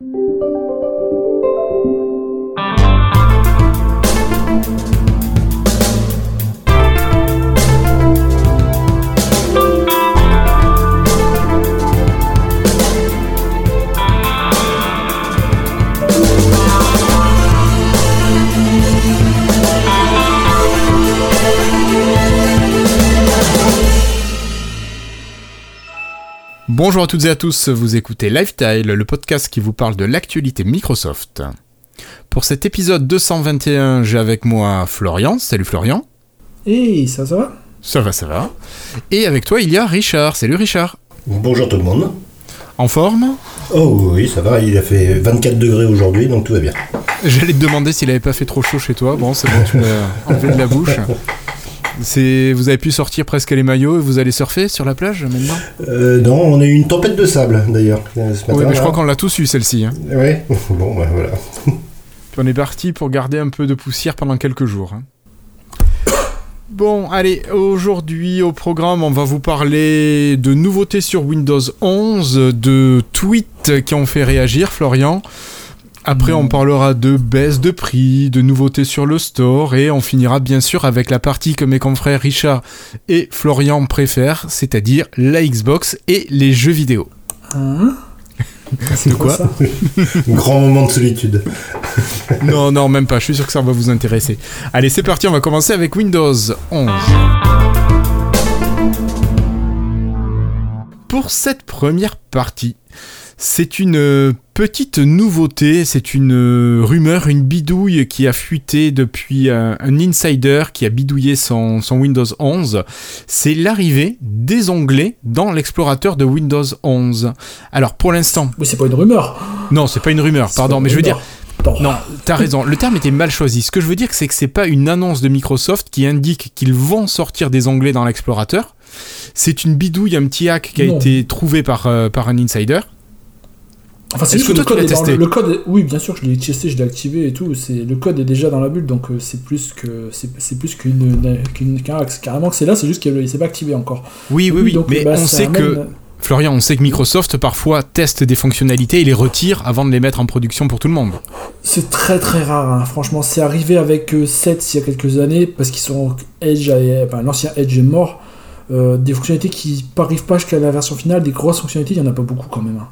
you Bonjour à toutes et à tous, vous écoutez Lifetile, le podcast qui vous parle de l'actualité Microsoft. Pour cet épisode 221, j'ai avec moi Florian. Salut Florian. Hey, ça, ça va? Ça va, ça va. Et avec toi, il y a Richard. Salut Richard. Bonjour tout le monde. En forme? Oh oui, ça va, il a fait 24 degrés aujourd'hui, donc tout va bien. J'allais te demander s'il avait pas fait trop chaud chez toi. Bon, c'est bon, tu m'as enlevé de la bouche. C'est, vous avez pu sortir presque les maillots et vous allez surfer sur la plage maintenant? Euh, Non, on a eu une tempête de sable d'ailleurs ce matin. Oui, mais je crois qu'on l'a tous eu celle-ci. Hein. Oui, bon, bah, voilà. Puis on est parti pour garder un peu de poussière pendant quelques jours. Hein. Bon, allez, aujourd'hui au programme, on va vous parler de nouveautés sur Windows 11, de tweets qui ont fait réagir, Florian. Après, on parlera de baisse de prix, de nouveautés sur le store et on finira bien sûr avec la partie que mes confrères Richard et Florian préfèrent, c'est-à-dire la Xbox et les jeux vidéo. Hein de quoi, Grand moment de solitude. non, non, même pas. Je suis sûr que ça va vous intéresser. Allez, c'est parti. On va commencer avec Windows 11. Pour cette première partie, c'est une euh, petite nouveauté, c'est une euh, rumeur, une bidouille qui a fuité depuis un, insider qui a bidouillé son, Windows 11. C'est l'arrivée des onglets dans l'explorateur de Windows 11. Alors pour l'instant... Oui, c'est pas une rumeur. Non, c'est pas une rumeur, pardon, mais je veux dire... Non, t'as raison. Le terme était mal choisi. Ce que je veux dire, c'est que c'est pas une annonce de Microsoft qui indique qu'ils vont sortir des onglets dans l'explorateur. C'est une bidouille, un petit hack qui a été trouvé par, euh, par un insider. Enfin, c'est que, le code est testé le, code Oui, bien sûr, je l'ai testé, je l'ai activé et tout. C'est le code est déjà dans la bulle, donc euh, c'est plus que c'est plus qu'une qu'une carrément que c'est là. C'est juste qu'il s'est pas activé encore. Oui, oui, oui. mais bah, on sait que Florian, on sait que Microsoft parfois teste des fonctionnalités et les retire avant de les mettre en production pour tout le monde. C'est très très rare, hein. franchement. C'est arrivé avec 7 euh, il y a quelques années parce qu'ils sont Edge, enfin, l'ancien Edge est mort. Euh, des fonctionnalités qui n'arrivent pas jusqu'à la version finale, des grosses fonctionnalités, il y en a pas beaucoup quand même. Hein.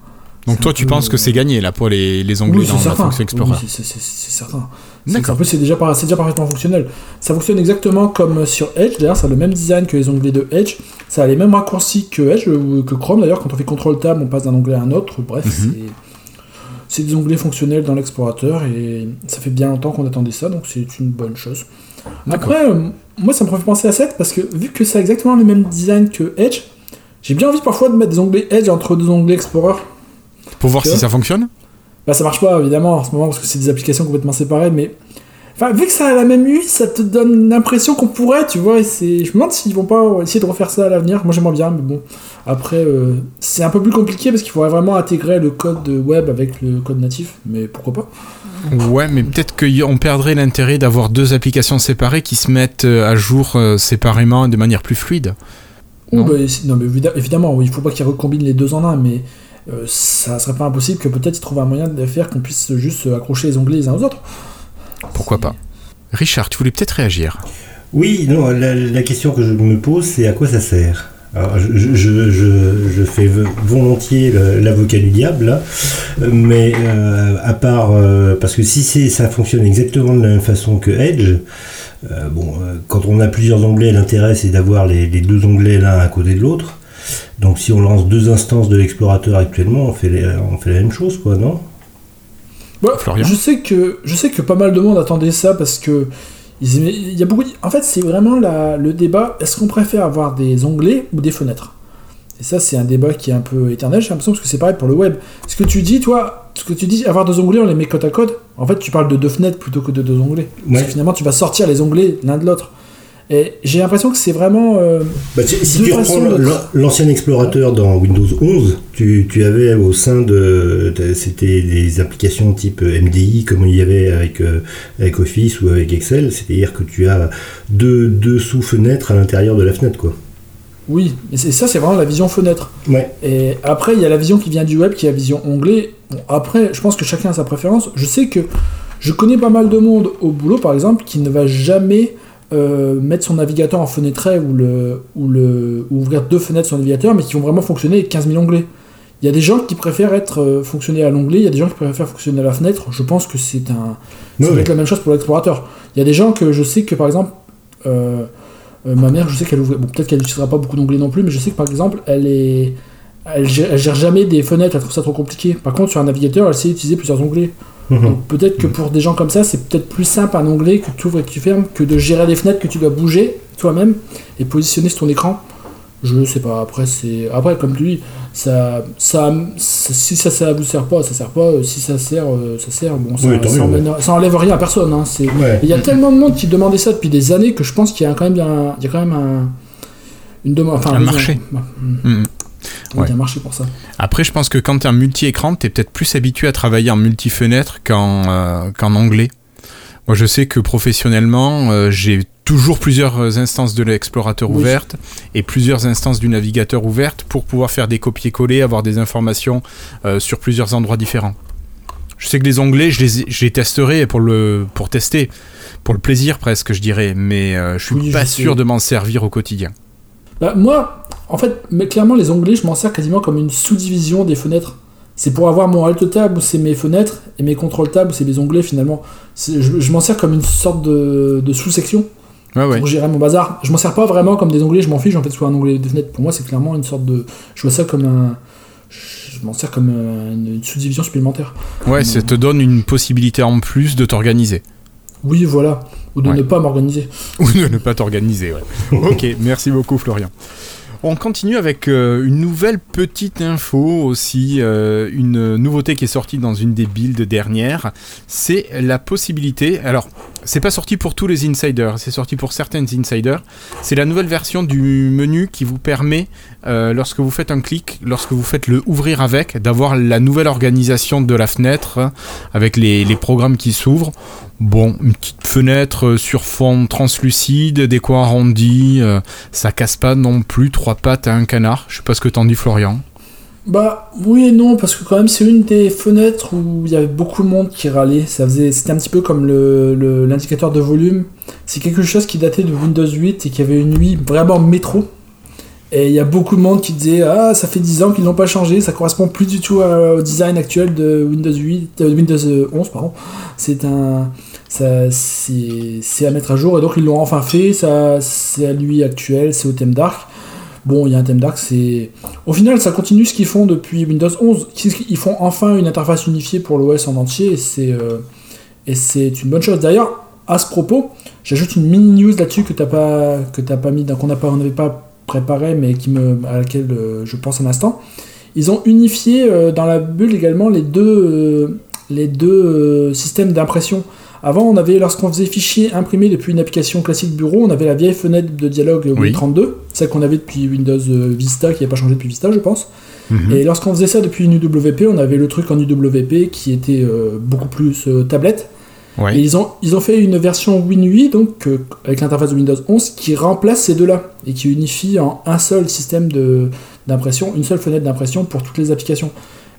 Donc toi, tu penses que c'est gagné là pour les, les onglets dans la fonction Explorer Oui, c'est certain. D'accord. C'est déjà, déjà parfaitement fonctionnel. Ça fonctionne exactement comme sur Edge. D'ailleurs, ça a le même design que les onglets de Edge. Ça a les mêmes raccourcis que Edge, ou que Chrome. D'ailleurs, quand on fait CTRL Tab, on passe d'un onglet à un autre. Bref, mhm. c'est des onglets fonctionnels dans l'explorateur et ça fait bien longtemps qu'on attendait ça, donc c'est une bonne chose. Après, euh, moi, ça me fait penser à 7 parce que vu que ça a exactement le même design que Edge, j'ai bien envie parfois de mettre des onglets Edge entre deux onglets Explorer. Pour voir si ça fonctionne Bah ça marche pas évidemment en ce moment parce que c'est des applications complètement séparées, mais Enfin, vu que ça a la même UI, ça te donne l'impression qu'on pourrait, tu vois. Et c'est... Je me demande s'ils vont pas essayer de refaire ça à l'avenir. Moi, j'aimerais bien, mais bon. Après, euh, c'est un peu plus compliqué parce qu'il faudrait vraiment intégrer le code web avec le code natif. Mais pourquoi pas Ouais, mais peut-être qu'on perdrait l'intérêt d'avoir deux applications séparées qui se mettent euh, à jour euh, séparément de manière plus fluide. Non, bah, non mais évidemment, il faut pas qu'ils recombinent les deux en un, mais ça serait pas impossible que peut-être ils trouvent un moyen de faire qu'on puisse juste accrocher les onglets les uns aux autres. Pourquoi pas Richard, tu voulais peut-être réagir Oui, non, la, question que je me pose, c'est à quoi ça sert? Alors, je, je, je, fais volontiers l'avocat du diable, mais euh, à part, euh, parce que si ça fonctionne exactement de la même façon que Edge, bon, quand on a plusieurs onglets, l'intérêt c'est d'avoir les, les, deux onglets l'un à côté de l'autre. Donc si on lance deux instances de l'explorateur actuellement, on fait, on fait la même chose, quoi, non? Je sais que je sais que pas mal de monde attendait ça parce que il y a beaucoup. En fait, c'est vraiment le débat. Est-ce qu'on préfère avoir des onglets ou des fenêtres? Et ça, c'est un débat qui est un peu éternel. J'ai l'impression parce que c'est pareil pour le web. Ce que tu dis, toi, ce que tu dis, avoir deux onglets, on les met côte à côte. En fait, tu parles de deux fenêtres plutôt que de deux onglets. Parce que finalement, tu vas sortir les onglets l'un de l'autre. Et j'ai l'impression que c'est vraiment. Euh, bah, si tu reprends l'ancien explorateur dans Windows 11, tu, tu, avais au sein de. C'était des applications type MDI, comme il y avait avec, euh, avec Office ou avec Excel, c'est-à-dire que tu as deux, deux sous-fenêtres à l'intérieur de la fenêtre, quoi. Oui, et ça, c'est vraiment la vision fenêtre. Ouais. Et après, il y a la vision qui vient du web, qui est la vision onglet. après, je pense que chacun a sa préférence. Je sais que je connais pas mal de monde au boulot, par exemple, qui ne va jamais euh, mettre son navigateur en fenêtre ou, le, ou, le, ouvrir deux fenêtres sur le navigateur, mais qui vont vraiment fonctionner avec 15 000 onglets. Il y a des gens qui préfèrent être euh, fonctionner à l'onglet, il y a des gens qui préfèrent fonctionner à la fenêtre. Je pense que c'est un. Ça être la même chose pour l'explorateur. Il y a des gens que je sais que par exemple. Euh, ma mère, je sais qu'elle ouvre. Bon, peut-être qu'elle n'utilisera pas beaucoup d'onglets non plus, mais je sais que par exemple, elle est. Elle gère, gère, jamais des fenêtres, elle trouve ça trop compliqué. Par contre, sur un navigateur, elle sait utiliser plusieurs onglets. Mhm. peut-être que pour des gens comme ça, c'est peut-être plus simple un onglet que tu ouvres et que tu fermes que de gérer des fenêtres que tu dois bouger toi-même et positionner sur ton écran. Je sais pas, après, c'est après comme tu dis, ça, ça, si ça, ça vous sert pas, ça sert pas, si ça sert, euh, ça sert, bon, ça, ça, enlève rien à personne. Hein, Il y a tellement de monde qui demandait ça depuis des années que je pense qu'il y a quand même, il y a quand même un, une demande. Enfin, un marché. Ouais. marché pour ça. Après, je pense que quand tu es un multi-écran, tu es peut-être plus habitué à travailler en multi-fenêtre qu'en euh, qu'en anglais. Moi, je sais que professionnellement, euh, j'ai toujours plusieurs instances de l'explorateur ouvertes et plusieurs instances du navigateur ouvertes pour pouvoir faire des copier-coller, avoir des informations euh, sur plusieurs endroits différents. Je sais que les onglets, je les, je les testerai pour, le, pour tester, pour le plaisir presque, je dirais, mais je suis pas sûr de m'en servir au quotidien. Bah, moi, en fait, mais clairement, les onglets, je m'en sers quasiment comme une sous-division des fenêtres. C'est pour avoir mon alt tab où c'est mes fenêtres et mes contrôle tab où c'est les onglets finalement. Je, m'en sers comme une sorte de, sous-section pour gérer mon bazar. Je m'en sers pas vraiment comme des onglets, je m'en fiche en fait soit un onglet des fenêtres. Pour moi, c'est clairement une sorte de. Je vois ça comme un. Je m'en sers comme une sous-division supplémentaire. Ouais, ça te donne une possibilité en plus de t'organiser. Oui, voilà. Ou de ne pas m'organiser. Ou de ne pas t'organiser, ouais. ok, merci beaucoup Florian. On continue avec euh, une nouvelle petite info aussi, euh, une nouveauté qui est sortie dans une des builds dernières, c'est la possibilité, alors c'est pas sorti pour tous les insiders, c'est sorti pour certains insiders, c'est la nouvelle version du menu qui vous permet, euh, lorsque vous faites un clic, lorsque vous faites le ouvrir avec, d'avoir la nouvelle organisation de la fenêtre hein, avec les programmes qui s'ouvrent. Bon, une petite fenêtre euh, sur fond translucide, des coins arrondis, euh, ça casse pas non plus trois pattes à un canard. Je sais pas ce que t'en dis, Florian. Bah oui et non, parce que quand même c'est une des fenêtres où il y avait beaucoup de monde qui râlait. Ça faisait, c'était un petit peu comme l'indicateur le, de volume. C'est quelque chose qui datait de Windows 8 et qui avait une nuit vraiment métro. Et il y a beaucoup de monde qui disait Ah, ça fait 10 ans qu'ils n'ont pas changé, ça correspond plus du tout au design actuel de Windows 8, euh, Windows 11, pardon. C'est un. C'est à mettre à jour, et donc ils l'ont enfin fait, c'est à lui actuel, c'est au thème dark. Bon, il y a un thème dark, c'est. Au final, ça continue ce qu'ils font depuis Windows 11. Ils font enfin une interface unifiée pour l'OS en entier, et c'est euh, et c'est une bonne chose. D'ailleurs, à ce propos, j'ajoute une mini news là-dessus que t'as pas pas mis, qu'on n'avait pas préparé, mais qui me, à laquelle euh, je pense un instant. Ils ont unifié euh, dans la bulle également les deux, euh, les deux systèmes d'impression. Avant, on avait, lorsqu'on faisait fichier imprimé depuis une application classique bureau, on avait la vieille fenêtre de dialogue Win 32, celle qu'on avait depuis Windows Vista, qui n'a pas changé depuis Vista, je pense. Mhm. Et lorsqu'on faisait ça depuis une UWP, on avait le truc en UWP qui était beaucoup plus tablette ils, ont, ils ont fait une version WinUI, donc euh, avec l'interface de Windows 11, qui remplace ces deux-là et qui unifie en un seul système d'impression, une seule fenêtre d'impression pour toutes les applications.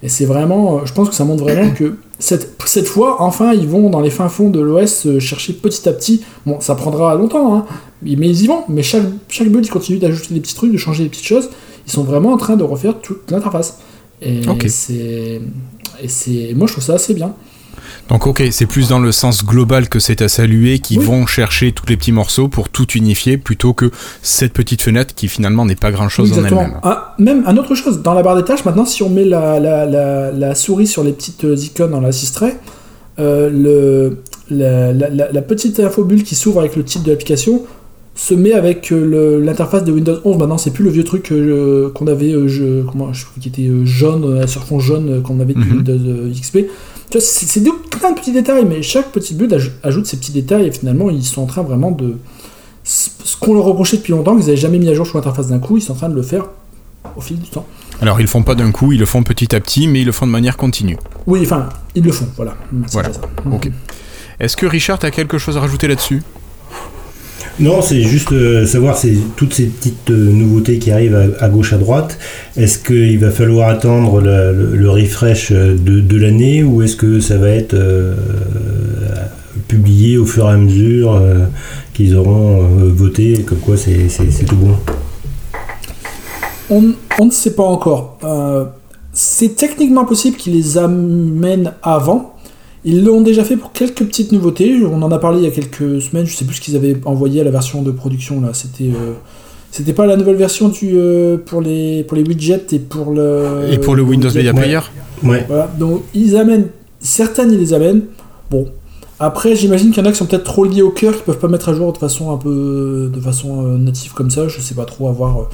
Et c'est vraiment, euh, je pense que ça montre vraiment que cette, cette fois, enfin, ils vont dans les fins fonds de l'OS euh, chercher petit à petit. Bon, ça prendra longtemps, hein, mais ils y vont. Mais chaque, chaque build, ils continuent d'ajouter des petits trucs, de changer des petites choses. Ils sont vraiment en train de refaire toute l'interface. Et c'est. Et c'est. Moi, je trouve ça assez bien. Donc ok, c'est plus dans le sens global que c'est à saluer, qui vont chercher tous les petits morceaux pour tout unifier, plutôt que cette petite fenêtre qui finalement n'est pas grand-chose en elle-même. Ah, même un autre chose, dans la barre des tâches, maintenant si on met la, la, la, souris sur les petites euh, icônes dans l'assistrait, euh, le, la, petite infobulle qui s'ouvre avec le titre de l'application se met avec euh, l'interface de Windows 11. Maintenant, c'est plus le vieux truc qu'on avait, je, comment, je, qui était jaune, sur fond jaune qu'on avait depuis mhm. Windows XP c'est plein de petits détails, mais chaque petit but ajoute ces petits détails et finalement ils sont en train vraiment de. Ce qu'on leur reprochait depuis longtemps, qu'ils n'avaient jamais mis à jour sur l'interface d'un coup, ils sont en train de le faire au fil du temps. Alors ils le font pas d'un coup, ils le font petit à petit, mais ils le font de manière continue. Oui, enfin, ils le font, voilà. voilà. Ok. Est-ce que Richard a quelque chose à rajouter là-dessus? Non, c'est juste savoir c'est toutes ces petites nouveautés qui arrivent à, gauche à droite. Est-ce qu'il va falloir attendre le, refresh de, l'année ou est-ce que ça va être publié au fur et à mesure qu'ils auront voté comme quoi c'est tout bon? On, on, ne sait pas encore. c'est techniquement possible qu'ils les amènent avant. Ils l'ont déjà fait pour quelques petites nouveautés. On en a parlé il y a quelques semaines. Je sais plus ce qu'ils avaient envoyé à la version de production là. C'était euh, c'était pas la nouvelle version du euh, pour les pour les widgets et pour le et pour le Windows Media Player. Ouais. Voilà. Donc ils amènent certaines ils les amènent. Bon. Après, j'imagine qu'il y en a qui sont peut-être trop liés au cœur, qui peuvent pas mettre à jour de façon un peu de façon euh, native comme ça. Je sais pas trop à voir.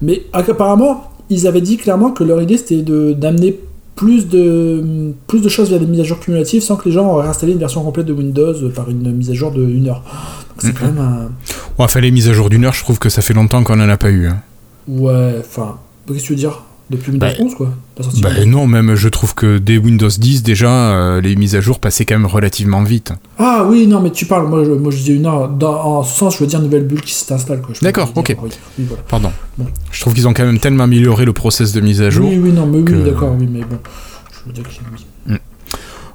Mais apparemment, ils avaient dit clairement que leur idée c'était d'amener plus de, plus de choses via des mises à jour cumulatives sans que les gens aient installé une version complète de Windows par une mise à jour de 1 heure. c'est quand même un... Ouais, enfin, les mises à jour d'une heure, je trouve que ça fait longtemps qu'on en a pas eu. Hein. Ouais, enfin, qu'est-ce que tu veux dire? Depuis Windows 11, bah, quoi bah non, même je trouve que dès Windows 10, déjà, euh, les mises à jour passaient quand même relativement vite. Ah oui, non, mais tu parles, moi je, moi, je disais une heure, dans, en ce sens, je veux dire nouvelle bulle qui s'installe. D'accord, ok. Pardon. Je trouve qu'ils ont quand même tellement amélioré le process de mise à jour. Oui, oui, non, mais oui, d'accord, oui, mais bon. Je veux dire que. Mm.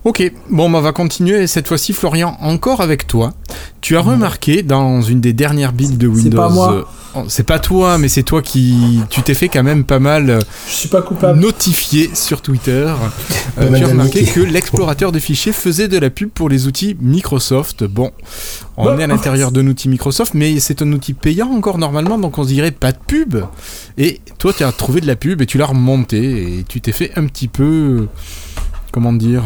Ok, bon, bah, on va continuer. cette fois-ci, Florian, encore avec toi. Tu as remarqué dans une des dernières builds de Windows. C'est pas moi. Euh, oh, c'est pas toi, mais c'est toi qui. Tu t'es fait quand même pas mal. Euh, Je suis pas coupable. Notifié sur Twitter. Euh, tu as remarqué que l'explorateur de fichiers faisait de la pub pour les outils Microsoft. Bon, on bah, est à l'intérieur d'un outil Microsoft, mais c'est un outil payant encore normalement, donc on se dirait pas de pub. Et toi, tu as trouvé de la pub et tu l'as remonté et tu t'es fait un petit peu. Comment dire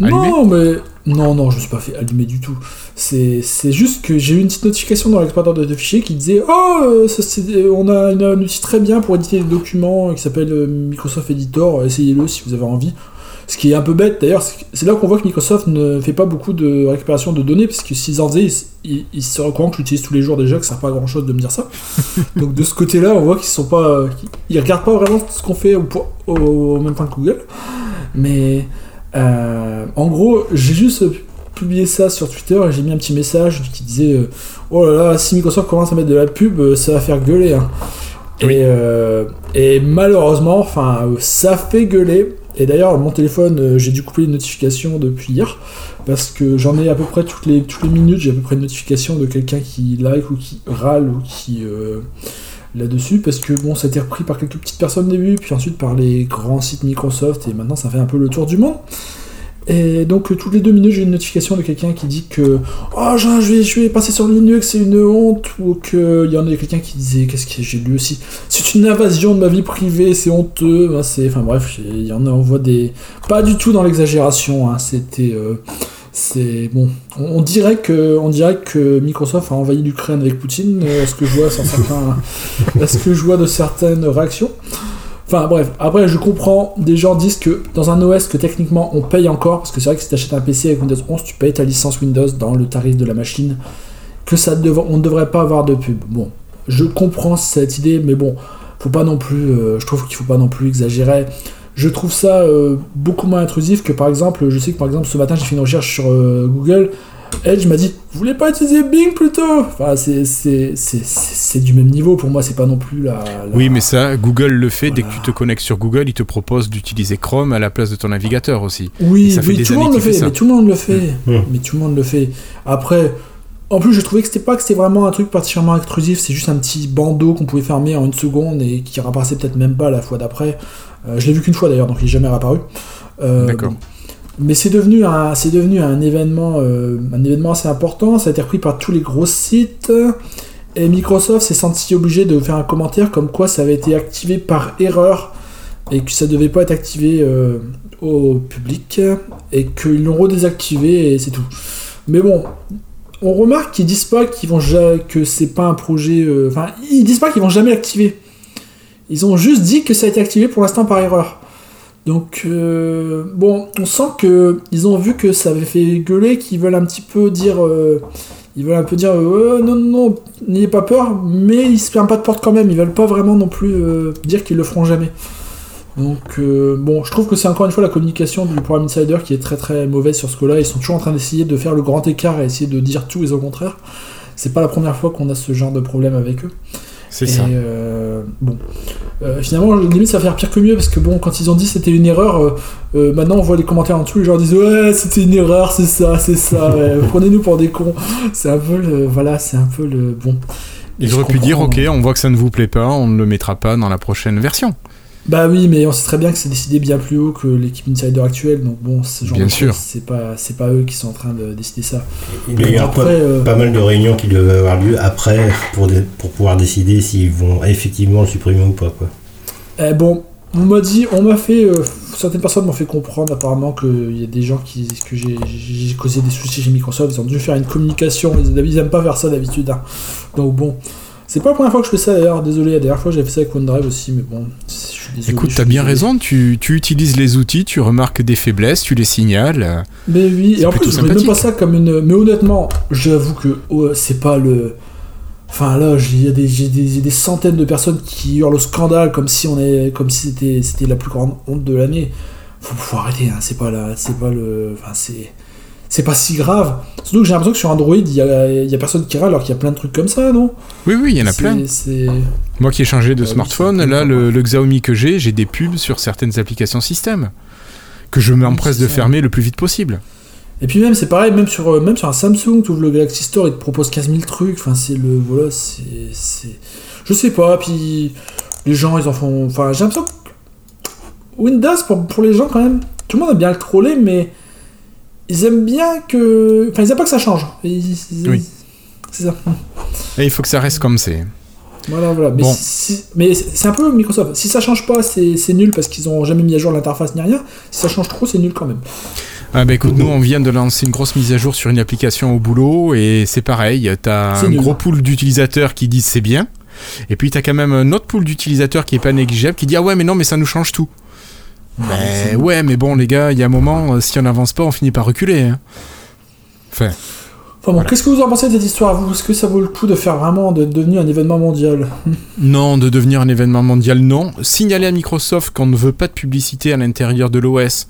non, mais. Non, non, je me suis pas fait allumer du tout. C'est juste que j'ai eu une petite notification dans l'explorateur de, fichiers qui disait Oh, euh, euh, on a un outil très bien pour éditer des documents qui s'appelle euh, Microsoft Editor, essayez-le si vous avez envie. Ce qui est un peu bête d'ailleurs, c'est là qu'on voit que Microsoft ne fait pas beaucoup de récupération de données, parce que s'ils en faisaient, ils, ils, seraient que j'utilise tous les jours déjà, que ça sert pas à grand chose de me dire ça. Donc de ce côté-là, on voit qu'ils sont pas. Ils regardent pas vraiment ce qu'on fait au, au, même point que Google. Mais euh, en gros, j'ai juste publié ça sur Twitter et j'ai mis un petit message qui disait euh, Oh là là, si Microsoft commence à mettre de la pub, euh, ça va faire gueuler. Hein. Et, malheureusement, enfin, ça fait gueuler. Et d'ailleurs, mon téléphone, j'ai dû couper les notifications depuis hier parce que j'en ai à peu près toutes les, toutes les minutes, j'ai à peu près une notification de quelqu'un qui like ou qui râle ou qui là-dessus parce que bon, ça a été repris par quelques petites personnes au début, puis ensuite par les grands sites Microsoft, et maintenant ça fait un peu le tour du monde. Et donc toutes les deux minutes j'ai une notification de quelqu'un qui dit que oh je vais, je vais passer sur Linux c'est une honte ou qu'il y en a quelqu'un qui disait qu'est-ce que j'ai lu aussi? C'est une invasion de ma vie privée c'est honteux c'est enfin bref il y en a on voit des pas du tout dans l'exagération hein. c'était euh, c'est bon. On, dirait que, on dirait que Microsoft a envahi l'Ukraine avec Poutine. Euh, est-ce que je vois certains, est-ce que je vois de certaines réactions? Enfin bref, après je comprends, des gens disent que dans un OS que techniquement on paye encore, parce que c'est vrai que si tu achètes un PC avec Windows 11, tu payes ta licence Windows dans le tarif de la machine, que ça on ne devrait pas avoir de pub. Bon, je comprends cette idée, mais bon, faut pas non plus, euh, je trouve qu'il faut pas non plus exagérer je trouve ça euh, beaucoup moins intrusif que par exemple, je sais que par exemple ce matin j'ai fait une recherche sur euh, Google, Edge m'a dit Vous voulez pas utiliser Bing plutôt? Enfin, c'est du même niveau pour moi, c'est pas non plus la, Oui, mais ça, Google le fait, dès que tu te connectes sur Google, il te propose d'utiliser Chrome à la place de ton navigateur aussi. Oui, ça fait tout le monde le fait, mais tout le monde le fait. Mmh. Mais tout le monde le fait. Après. En plus, je trouvais que c'était pas que c'était vraiment un truc particulièrement intrusif, c'est juste un petit bandeau qu'on pouvait fermer en une seconde et qui rapparaissait peut-être même pas la fois d'après. Euh, je l'ai vu qu'une fois d'ailleurs, donc il n'est jamais réapparu. Euh, D'accord. Mais c'est devenu un, c'est devenu un événement, euh, un événement assez important. Ça a été repris par tous les gros sites. Et Microsoft s'est senti obligé de faire un commentaire comme quoi ça avait été activé par erreur et que ça devait pas être activé au public et qu'ils l'ont redésactivé et c'est tout. Mais bon, on remarque qu'ils disent pas qu'ils vont que c'est pas un projet. Enfin, ils disent pas qu'ils vont jamais l'activer. Ils ont juste dit que ça a été activé pour l'instant par erreur. Donc, euh, bon, on sent que ils ont vu que ça avait fait gueuler, qu'ils veulent un petit peu dire. Euh, ils veulent un peu dire euh, non, non, non, n'ayez pas peur, mais ils se ferment pas de porte quand même. Ils veulent pas vraiment non plus dire qu'ils le feront jamais. Donc, bon, je trouve que c'est encore une fois la communication du programme Insider qui est très très mauvaise sur ce coup-là. Ils sont toujours en train d'essayer de faire le grand écart et essayer de dire tout et au contraire. c'est pas la première fois qu'on a ce genre de problème avec eux. C'est ça. Euh, bon, euh, finalement, limite, ça va faire pire que mieux parce que bon, quand ils ont dit c'était une erreur, euh, maintenant on voit les commentaires en dessous, les gens disent ouais, c'était une erreur, c'est ça, c'est ça, prenez-nous pour des cons. C'est un peu le, voilà, c'est un peu le bon. Ils auraient pu dire ok, on voit que ça ne vous plaît pas, on ne le mettra pas dans la prochaine version. Bah oui, mais on sait très bien que c'est décidé bien plus haut que l'équipe Insider actuelle, donc bon, ce genre bien de sûr. c'est pas, c'est pas eux qui sont en train de décider ça. Il y a pas, euh, pas, mal de réunions qui devaient avoir lieu après pour, pour pouvoir décider s'ils vont effectivement le supprimer ou pas, quoi. Eh bon, on m'a dit, on m'a fait, euh, certaines personnes m'ont fait comprendre apparemment qu'il y a des gens qui, que j'ai, causé des soucis chez Microsoft, ils ont dû faire une communication, ils, ils aiment pas faire ça d'habitude, hein. donc bon. C'est pas la première fois que je fais ça d'ailleurs, désolé, la dernière fois j'avais fait ça avec OneDrive aussi, mais bon, je suis désolé. Écoute, t'as bien raison, tu, tu, utilises les outils, tu remarques des faiblesses, tu les signales. Mais oui, et en plus, je même pas ça comme une. Mais honnêtement, j'avoue que oh, c'est pas le. Enfin là, il y a des, des, des, centaines de personnes qui hurlent au scandale comme si on est, comme si c'était, c'était la plus grande honte de l'année. Faut, faut arrêter, hein, c'est pas c'est pas le, enfin c'est, c'est pas si grave. Surtout que j'ai l'impression que sur Android, il y a, personne qui râle alors qu'il y a plein de trucs comme ça, non? Oui, oui, il y en a plein. Moi qui ai changé de ah smartphone, là, le, Xiaomi que j'ai, j'ai des pubs sur certaines applications système que je m'empresse de fermer le plus vite possible. Et puis même, c'est pareil, même sur, euh, même sur un Samsung, tu ouvres le Galaxy Store, il te propose 15 000 trucs. Enfin, c'est le. Voilà, c'est. Je sais pas, puis les gens, ils en font. Enfin, j'ai l'impression que Windows, pour, pour les gens, quand même, tout le monde a bien le troller, mais ils aiment bien que. Enfin, ils aiment pas que ça change. oui. C'est ça. Et il faut que ça reste comme c'est. Voilà, voilà. Mais, mais c'est un peu Microsoft. Si ça change pas, c'est nul parce qu'ils ont jamais mis à jour l'interface ni rien. Si ça change trop, c'est nul quand même. Ah bah écoute, nous on vient de lancer une grosse mise à jour sur une application au boulot et c'est pareil, t'as un gros pool d'utilisateurs qui disent c'est bien, et puis t'as quand même un autre pool d'utilisateurs qui est pas négligeable qui dit ah ouais mais non mais ça nous change tout. Mais ouais, mais bon, les gars, il y a un moment, euh, si on n'avance pas, on finit par reculer. Hein. Enfin. Enfin bon, qu'est-ce que vous en pensez de cette histoire, vous? Est-ce que ça vaut le coup de faire vraiment, de devenir un événement mondial? Non, de devenir un événement mondial, non. Signaler à Microsoft qu'on ne veut pas de publicité à l'intérieur de l'OS,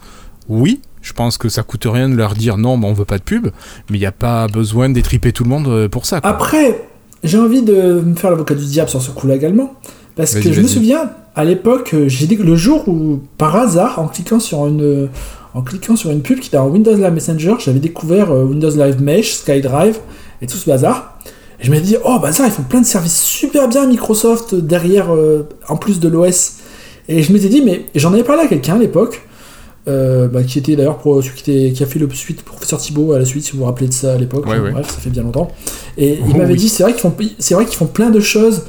oui. Je pense que ça coûte rien de leur dire non, on veut pas de pub, mais il n'y a pas besoin d'étriper tout le monde euh, pour ça. Après, j'ai envie de me faire l'avocat du diable sur ce coup-là également. Parce que je me souviens, à l'époque, euh, j'ai dit que le jour où, par hasard, en cliquant sur une, euh, en cliquant sur une pub qui était en Windows Live Messenger, j'avais découvert euh, Windows Live Mesh, SkyDrive et tout ce bazar. Et je me dit, oh bazar, ils font plein de services super bien Microsoft derrière, en plus de l'OS. Et je m'étais dit, mais j'en avais parlé à quelqu'un à l'époque, bah, qui était d'ailleurs pour celui qui, qui, a fait le suite professeur Thibault à la suite, si vous vous rappelez de ça à l'époque. Bref, ça fait bien longtemps. Et il oh m'avait dit, c'est vrai qu'ils font, qu'ils font plein de choses,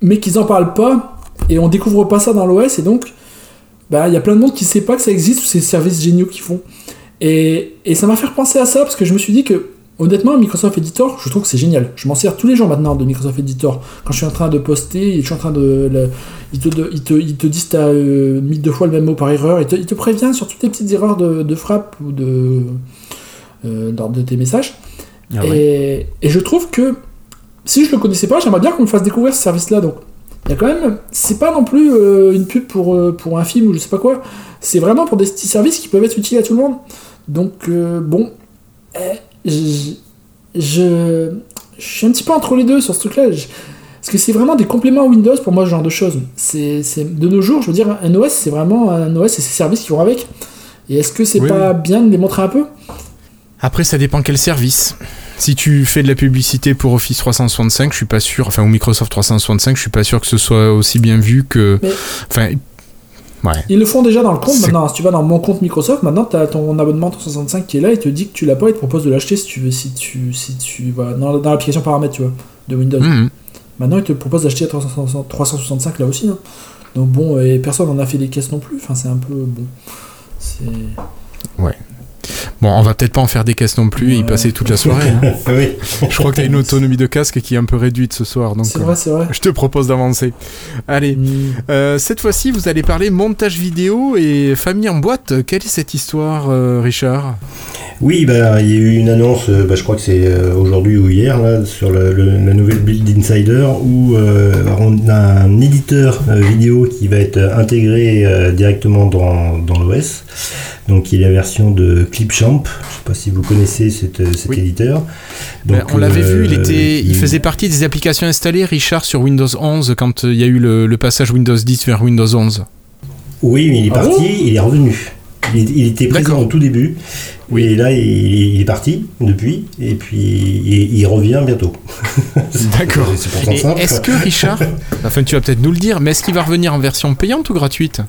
mais qu'ils en parlent pas et on découvre pas ça dans l'OS et donc bah il y a plein de monde qui sait pas que ça existe ou ces services géniaux qu'ils font. Et, et ça m'a fait penser à ça parce que je me suis dit que honnêtement Microsoft Editor je trouve que c'est génial. Je m'en sers tous les jours maintenant de Microsoft Editor. Quand je suis en train de poster je suis en train de, ils, te, ils, te, ils te disent t'as euh, mis deux fois le même mot par erreur et te, il te prévient sur toutes les petites erreurs de, de frappe ou de euh, de tes messages. Ah et, et je trouve que si je le connaissais pas j'aimerais bien qu'on me fasse découvrir ce service là donc il y a quand même. C'est pas non plus euh, une pub pour, euh, pour un film ou je sais pas quoi. C'est vraiment pour des petits services qui peuvent être utiles à tout le monde. Donc, euh, bon. Eh, je, je, suis un petit peu entre les deux sur ce truc-là. Parce que c'est vraiment des compléments Windows pour moi, ce genre de choses. C'est, de nos jours, je veux dire, un OS, c'est vraiment un OS et ses services qui vont avec. Et est-ce que c'est pas bien de les montrer un peu? Après, ça dépend quel service. Si tu fais de la publicité pour Office 365, je suis pas sûr, enfin ou Microsoft 365, je suis pas sûr que ce soit aussi bien vu que. Enfin. Ouais. Ils le font déjà dans le compte maintenant. Si tu vas dans mon compte Microsoft, maintenant tu as ton abonnement 365 qui est là, il te dit que tu l'as pas, il te propose de l'acheter si tu veux, si tu, si tu dans, l'application paramètres, tu vois, de Windows. Mhm. Maintenant, il te propose d'acheter 365 là aussi. Hein. Donc bon, et personne n'en a fait des caisses non plus. Enfin, c'est un peu bon. C'est. Ouais. Bon, on va peut-être pas en faire des caisses non plus et y passer toute la soirée. Hein. oui. Je crois que tu as une autonomie de casque qui est un peu réduite ce soir. C'est vrai, c'est vrai. Je te propose d'avancer. Allez, mm. euh, cette fois-ci, vous allez parler montage vidéo et famille en boîte. Quelle est cette histoire, euh, Richard? Oui, bah, il y a eu une annonce, euh, bah, je crois que c'est euh, aujourd'hui ou hier, là, sur la nouvelle Build Insider, où euh, on a un éditeur vidéo qui va être intégré directement dans, dans l'OS, donc il est la version de Clipchamp. Je ne sais pas si vous connaissez cet, éditeur. Ben, on l'avait vu, il, était, il, faisait partie des applications installées, Richard, sur Windows 11, quand il y a eu le, passage Windows 10 vers Windows 11. Oui, mais il est ah parti, il est revenu. Il, était présent au tout début. Oui. Et là, il, est parti depuis. Et puis, il, revient bientôt. D'accord. Est-ce que, Richard, enfin, tu vas peut-être nous le dire, mais est-ce qu'il va revenir en version payante ou gratuite?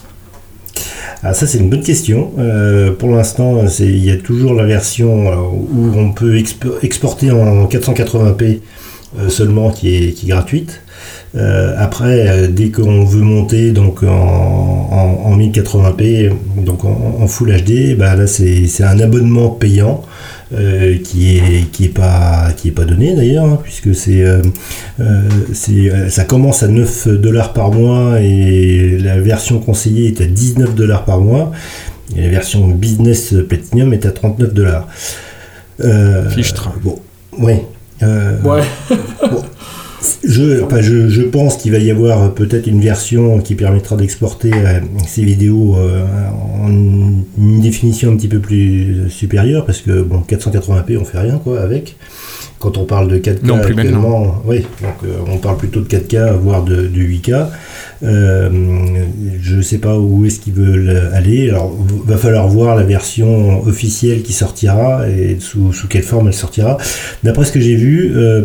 Ah, ça c'est une bonne question. Euh, pour l'instant, il y a toujours la version euh, où on peut exporter en 480p euh, seulement qui est, gratuite. Euh, après, euh, dès qu'on veut monter donc en, 1080p, donc en, Full HD, bah là c'est un abonnement payant. Euh, qui est qui est pas qui est pas donné d'ailleurs hein, puisque c'est ça commence à 9 dollars par mois et la version conseillée est à 19 dollars par mois et la version business platinum est à 39 dollars. Fichtre. Bon, ouais. ouais. Je, je, pense qu'il va y avoir peut-être une version qui permettra d'exporter euh, ces vidéos euh, en une définition un petit peu plus supérieure parce que bon 480p on fait rien quoi avec. Quand on parle de 4K non, plus oui, donc euh, on parle plutôt de 4K voire de, de 8K. Euh, je ne sais pas où est-ce qu'ils veulent aller. Alors, va falloir voir la version officielle qui sortira et sous, quelle forme elle sortira. D'après ce que j'ai vu, euh,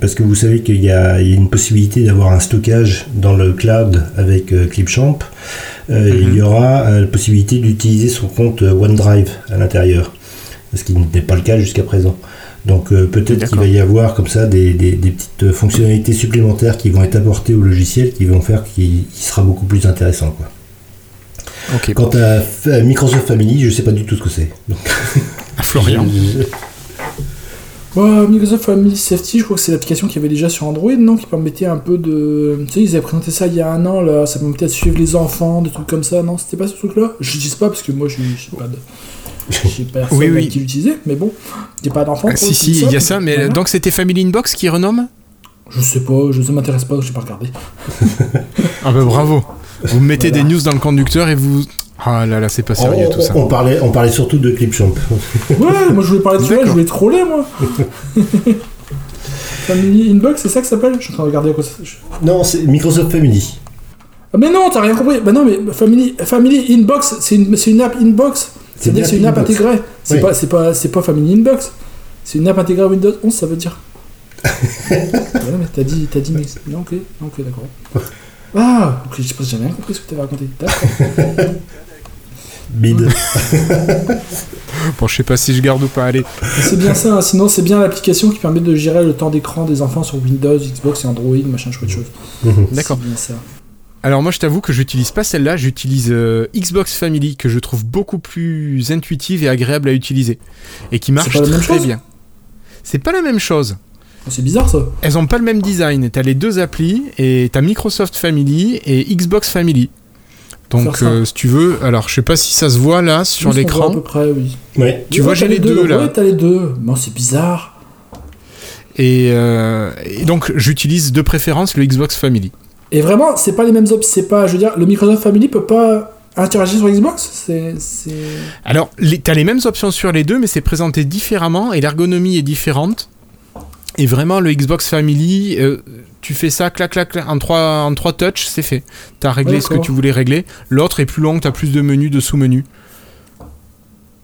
parce que vous savez qu'il y, a une possibilité d'avoir un stockage dans le cloud avec euh, Clipchamp, il y mhm. aura la possibilité d'utiliser son compte OneDrive à l'intérieur, ce qui n'était pas le cas jusqu'à présent. Donc euh, peut-être qu'il va y avoir comme ça des, petites fonctionnalités supplémentaires qui vont être apportées au logiciel qui vont faire qu'il sera beaucoup plus intéressant. Quoi. Quant à, Microsoft Family, je ne sais pas du tout ce que c'est. Florian. Microsoft Family Safety, je crois que c'est l'application qu'il y avait déjà sur Android, non Qui permettait un peu de. Tu sais, ils avaient présenté ça il y a un an, là, ça permettait de suivre les enfants, des trucs comme ça, non C'était pas ce truc-là? Je dis pas parce que moi je suis pas de. J'ai personne oui, oui. qui l'utilisait, mais bon, j'ai pas d'enfant. Ah, si, si, il y a ça, mais donc c'était Family Inbox qui renomme Je sais pas, je, ça m'intéresse pas, j'ai pas regardé. ah bah bravo Vous mettez des news dans le conducteur et vous. Ah là là, c'est pas sérieux oh, tout ça. On parlait, on parlait surtout de Clipchamp. ouais, moi je voulais parler de celui-là, je voulais troller moi Family Inbox, c'est ça que ça s'appelle? Je suis en train de regarder à quoi ça. Non, c'est Microsoft Family. Ah, mais non, t'as rien compris. Bah non, mais Family, Family Inbox, c'est une, une app Inbox. C'est-à-dire que c'est une app intégrée. C'est pas, c'est pas, c'est pas Family Inbox. C'est une app intégrée à Windows 11, ça veut dire. ouais, mais t'as dit, t'as dit, mais... Non, ok, ok, d'accord. Ah, ok, je sais pas, j'ai rien compris ce que t'avais raconté. D'accord. Bide. bon, je sais pas si je garde ou pas, allez. C'est bien ça, hein. sinon c'est bien l'application qui permet de gérer le temps d'écran des enfants sur Windows, Xbox et Android, machin chouette chose. D'accord. C'est bien ça. Alors moi je t'avoue que j'utilise pas celle-là, j'utilise euh, Xbox Family que je trouve beaucoup plus intuitive et agréable à utiliser et qui marche très bien. C'est pas la même chose. Oh, c'est bizarre ça. Elles ont pas le même design. T'as les deux applis et t'as Microsoft Family et Xbox Family. Donc euh, si tu veux, alors je sais pas si ça se voit là sur l'écran. À peu près, oui. Ouais. Tu vois, j'ai les deux, là. Ouais, t'as les deux. Bon, c'est bizarre. et euh, donc j'utilise de préférence le Xbox Family. Et vraiment, c'est pas les mêmes options. C'est pas, je veux dire, le Microsoft Family peut pas interagir sur Xbox c'est, Alors, tu as les mêmes options sur les deux, mais c'est présenté différemment et l'ergonomie est différente. Et vraiment, le Xbox Family, euh, tu fais ça, clac, clac, clac, en trois, en trois touches, c'est fait. Tu as réglé ce que tu voulais régler. L'autre est plus long, tu as plus de menus, de sous-menus.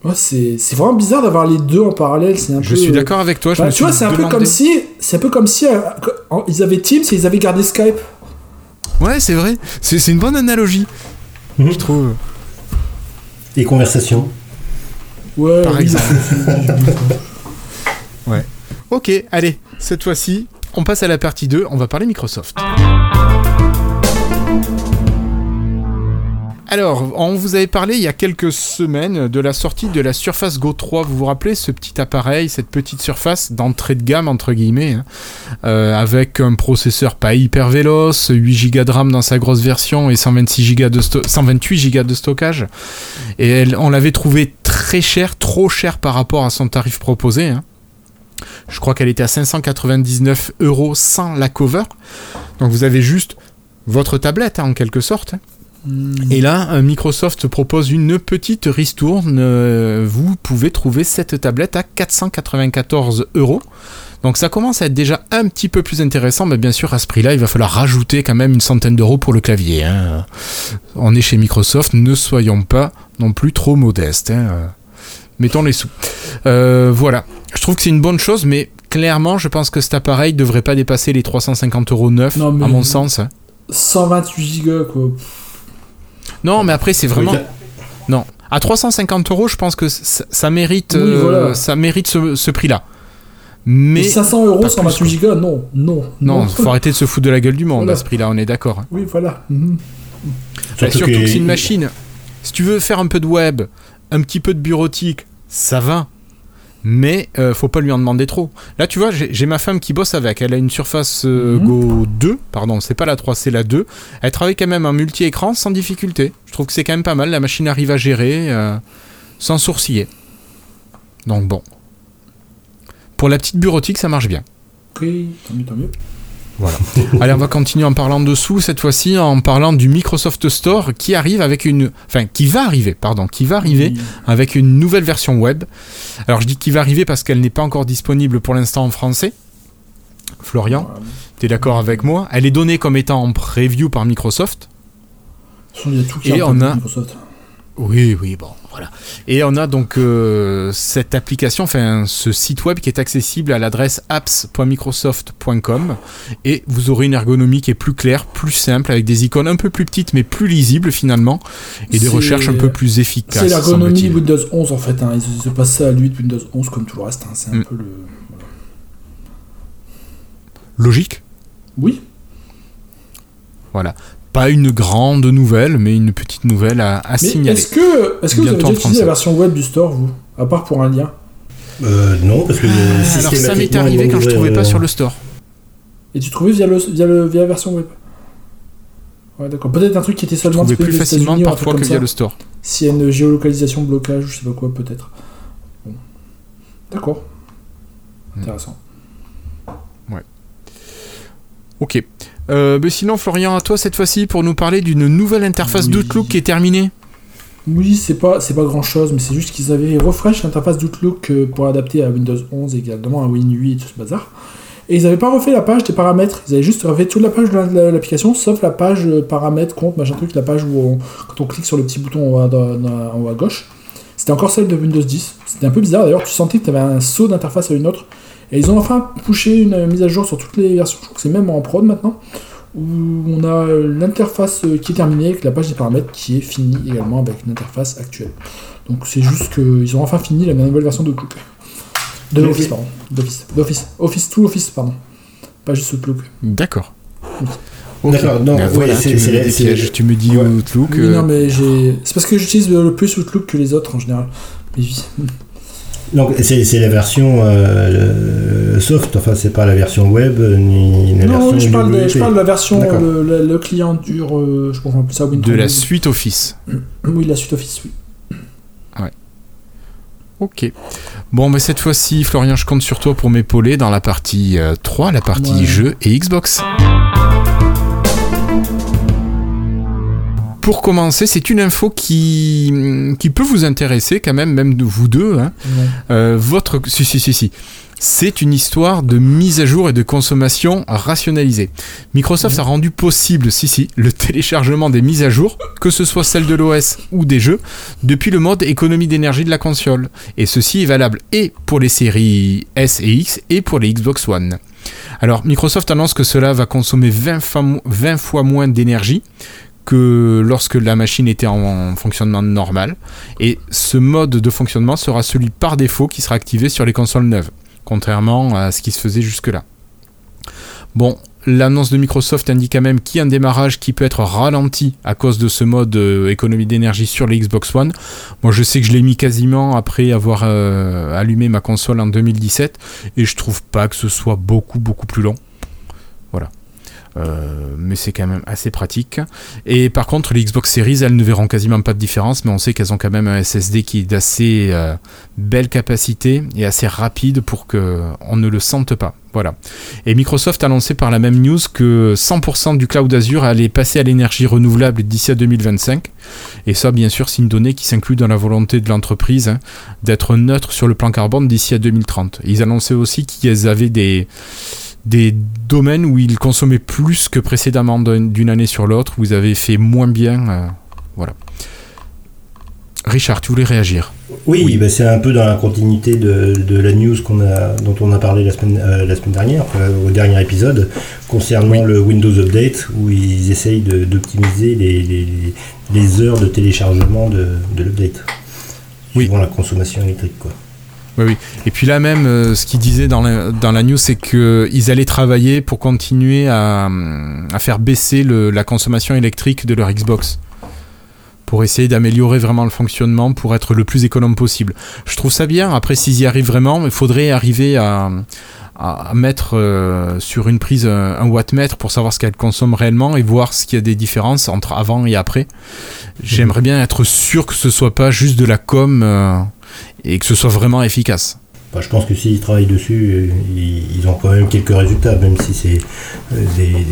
Ouais, c'est, vraiment bizarre d'avoir les deux en parallèle. C'est un je suis d'accord avec toi. Je bah, tu vois, c'est un peu comme si, c'est un peu comme si euh, ils avaient Teams et ils avaient gardé Skype. Ouais, c'est vrai. C'est une bonne analogie, mhm. je trouve. Et conversation. Ouais, par exemple. ouais. Ok, allez, cette fois-ci, on passe à la partie 2, on va parler Microsoft. Alors, on vous avait parlé il y a quelques semaines de la sortie de la Surface Go 3. Vous vous rappelez ce petit appareil, cette petite surface d'entrée de gamme, entre guillemets, hein, euh, avec un processeur pas hyper véloce, 8 Go de RAM dans sa grosse version et 126 Go de 128 Go de stockage. Et elle, on l'avait trouvé très cher, trop cher par rapport à son tarif proposé. Hein. Je crois qu'elle était à 599 euros sans la cover. Donc vous avez juste votre tablette hein, en quelque sorte. Hmm. Et là, euh, Microsoft propose une petite ristourne. Euh, vous pouvez trouver cette tablette à 494 euros. Donc ça commence à être déjà un petit peu plus intéressant, mais bien sûr à ce prix-là, il va falloir rajouter quand même une centaine d'euros pour le clavier. Hein. On est chez Microsoft, ne soyons pas non plus trop modestes. Hein. Mettons les sous. Euh, voilà, je trouve que c'est une bonne chose, mais clairement, je pense que cet appareil devrait pas dépasser les 350 euros neufs, à mon sens. 128 Go quoi. Non, mais après, c'est vraiment. Non. À 350 euros, je pense que ça, mérite, euh, ça mérite ce, prix-là. Mais, 500 euros 128 Go, non, non. Non, faut arrêter de se foutre de la gueule du monde à ce prix-là, on est d'accord. Oui, voilà. Mhm. Bah, surtout, que, c'est une machine. Si tu veux faire un peu de web, un petit peu de bureautique, ça va mais euh, faut pas lui en demander trop. Là, tu vois, j'ai ma femme qui bosse avec. Elle a une Surface euh, mhm. Go 2, pardon, c'est pas la 3, c'est la 2. Elle travaille quand même en multi-écran sans difficulté. Je trouve que c'est quand même pas mal. La machine arrive à gérer euh, sans sourciller. Donc bon. Pour la petite bureautique, ça marche bien. Ok, tant mieux, tant mieux. Voilà. Allez, on va continuer en parlant dessous, cette fois-ci en parlant du Microsoft Store qui arrive avec une. Enfin, qui va arriver, pardon, qui va arriver avec une nouvelle version web. Alors, je dis qui va arriver parce qu'elle n'est pas encore disponible pour l'instant en français. Florian, tu es d'accord avec moi? Elle est donnée comme étant en preview par Microsoft. Il y a tout qui Et on a. Microsoft. Oui, oui, bon, voilà. Et on a donc euh, cette application, enfin ce site web qui est accessible à l'adresse apps.microsoft.com et vous aurez une ergonomie qui est plus claire, plus simple, avec des icônes un peu plus petites mais plus lisibles finalement et des recherches un peu plus efficaces. C'est l'ergonomie Windows 11 en fait, hein. ils se passent à lui de Windows 11 comme tout le reste, hein. c'est un mm. peu le... Logique? Oui. Voilà pas une grande nouvelle, mais une petite nouvelle à, signaler. Est-ce que, est-ce que vous avez déjà utilisé la version web du store, vous À part pour un lien? Euh, Non, parce que ah, Alors ça m'est arrivé quand je trouvais pas sur le store. Et tu trouvais via, le, via, le, via la version web? Ouais, d'accord. Peut-être un truc qui était seulement disponible plus facilement parfois que via le store. S'il y a une géolocalisation blocage, je sais pas quoi, peut-être. Bon. D'accord. Hmm. Intéressant. Ouais. Ok. Euh, mais sinon, Florian, à toi cette fois-ci pour nous parler d'une nouvelle interface d'Outlook qui est terminée. Oui, c'est pas, c'est pas grand chose, mais c'est juste qu'ils avaient refresh l'interface d'Outlook euh, pour adapter à Windows 11 également, à Win 8 et tout ce bazar. Et ils n'avaient pas refait la page des paramètres, ils avaient juste refait toute la page de l'application, sauf la page euh, paramètres, compte, machin truc, la page où quand on clique sur le petit bouton en haut à, gauche. C'était encore celle de Windows 10. C'était un peu bizarre d'ailleurs, tu sentais que tu avais un saut d'interface à une autre. Et ils ont enfin poussé une mise à jour sur toutes les versions, je crois que c'est même en prod maintenant, où on a l'interface qui est terminée avec la page des paramètres qui est finie également avec une interface actuelle. Donc c'est juste qu'ils ont enfin fini la nouvelle version de Outlook. De l'Office, pardon. D'Office. D'Office. Office, tout Office, pardon. Pas juste Outlook. D'accord. D'accord, non, ben voilà, tu, me, tu, me, dis Outlook. Oui, non, euh, mais j'ai. C'est parce que j'utilise le plus Outlook que les autres en général. Mais donc c'est la version euh, soft, enfin c'est pas la version web ni la non, version je parle, de, je parle de la version, le, client dur, euh, je comprends plus ça Windows. De la suite Office. Oui, la suite Office, oui. Ouais. Ok. Bon, mais cette fois-ci, Florian, je compte sur toi pour m'épauler dans la partie 3, euh, la partie jeu et Xbox. Pour commencer, c'est une info qui, qui peut vous intéresser quand même, même de vous deux. Hein. Euh, votre, si, si, si, si. C'est une histoire de mise à jour et de consommation rationalisée. Microsoft a rendu possible, si si, le téléchargement des mises à jour, que ce soit celle de l'OS ou des jeux, depuis le mode économie d'énergie de la console. Et ceci est valable et pour les séries S et X et pour les Xbox One. Alors Microsoft annonce que cela va consommer 20 20 fois moins d'énergie que lorsque la machine était en, fonctionnement normal. Et ce mode de fonctionnement sera celui par défaut qui sera activé sur les consoles neuves, contrairement à ce qui se faisait jusque-là. Bon, l'annonce de Microsoft indique quand même qu'il y a un démarrage qui peut être ralenti à cause de ce mode euh, économie d'énergie sur les Xbox One. Moi, je sais que je l'ai mis quasiment après avoir euh, allumé ma console en 2017 et je trouve pas que ce soit beaucoup beaucoup plus long. Voilà. Euh, mais c'est quand même assez pratique. Et par contre, les Xbox Series, elles ne verront quasiment pas de différence, mais on sait qu'elles ont quand même un SSD qui est d'assez euh, belle capacité et assez rapide pour qu'on ne le sente pas. Voilà. Et Microsoft a annoncé par la même news que 100% du cloud Azure allait passer à l'énergie renouvelable d'ici à 2025. Et ça, bien sûr, c'est une donnée qui s'inclut dans la volonté de l'entreprise hein, d'être neutre sur le plan carbone d'ici à 2030. Ils annonçaient aussi qu'ils avaient des des domaines où ils consommaient plus que précédemment d'une année sur l'autre, où ils avaient fait moins bien. Euh, voilà. Richard, tu voulais réagir Oui, bah, c'est un peu dans la continuité de, la news a, dont on a parlé la semaine, euh, la semaine dernière, au dernier épisode, concernant le Windows Update, où ils essayent d'optimiser les, les, heures de téléchargement de, de l'update, oui. suivant la consommation électrique. Quoi. Oui. Et puis là même, euh, ce qu'ils disaient dans la, news, c'est qu'ils allaient travailler pour continuer à, faire baisser la consommation électrique de leur Xbox. Pour essayer d'améliorer vraiment le fonctionnement, pour être le plus économe possible. Je trouve ça bien. Après, s'ils y arrivent vraiment, il faudrait arriver à, mettre euh, sur une prise un, wattmètre pour savoir ce qu'elle consomme réellement et voir qu'il y a des différences entre avant et après. J'aimerais bien être sûr que ce soit pas juste de la com. Euh, et que ce soit vraiment efficace. Bah, je pense que s'ils travaillent dessus, ils, ont quand même quelques résultats, même si c'est euh,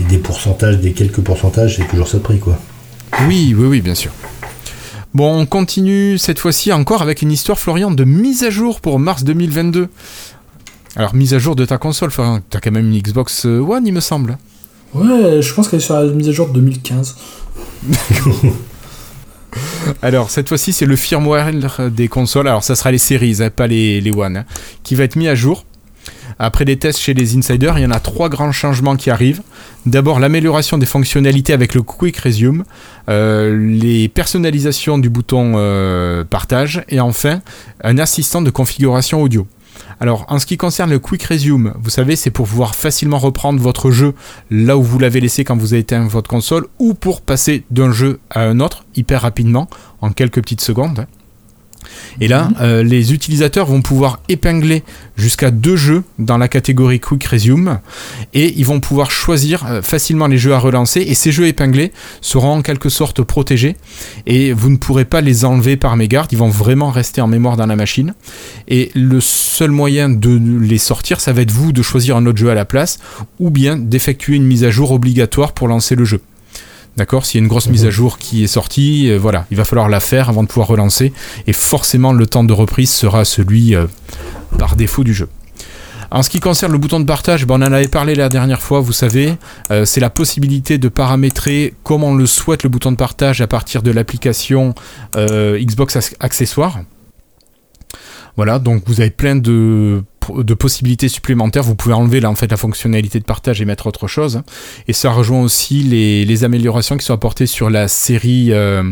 des, pourcentages, des quelques pourcentages, c'est toujours ça de prix, quoi. Oui, oui, oui, bien sûr. Bon, on continue cette fois-ci encore avec une histoire, Florian, de mise à jour pour mars 2022. Alors, mise à jour de ta console, Florian, t'as quand même une Xbox One, il me semble. Ouais, je pense qu'elle est sur la mise à jour de 2015. Alors, cette fois-ci, c'est le firmware des consoles. Alors, ça sera les séries, hein, pas les, les One, hein, qui va être mis à jour. Après des tests chez les insiders, il y en a trois grands changements qui arrivent. D'abord, l'amélioration des fonctionnalités avec le Quick Resume, euh, les personnalisations du bouton euh, partage, et enfin, un assistant de configuration audio. Alors, en ce qui concerne le Quick Resume, vous savez, c'est pour pouvoir facilement reprendre votre jeu là où vous l'avez laissé quand vous avez éteint votre console, ou pour passer d'un jeu à un autre hyper rapidement, en quelques petites secondes. Et là, mhm. euh, les utilisateurs vont pouvoir épingler jusqu'à deux jeux dans la catégorie Quick Resume et ils vont pouvoir choisir euh, facilement les jeux à relancer et ces jeux épinglés seront en quelque sorte protégés et vous ne pourrez pas les enlever par mégarde, ils vont vraiment rester en mémoire dans la machine et le seul moyen de les sortir, ça va être vous de choisir un autre jeu à la place ou bien d'effectuer une mise à jour obligatoire pour lancer le jeu. D'accord S'il y a une grosse mise à mhm. jour qui est sortie, euh, voilà, il va falloir la faire avant de pouvoir relancer. Et forcément, le temps de reprise sera celui euh, par défaut du jeu. En ce qui concerne le bouton de partage, ben, on en avait parlé la dernière fois, vous savez, euh, c'est la possibilité de paramétrer comme on le souhaite le bouton de partage à partir de l'application Xbox Accessoires. Voilà, donc vous avez plein de de possibilités supplémentaires. Vous pouvez enlever là, en fait, la fonctionnalité de partage et mettre autre chose. Et ça rejoint aussi les, améliorations qui sont apportées sur la série euh,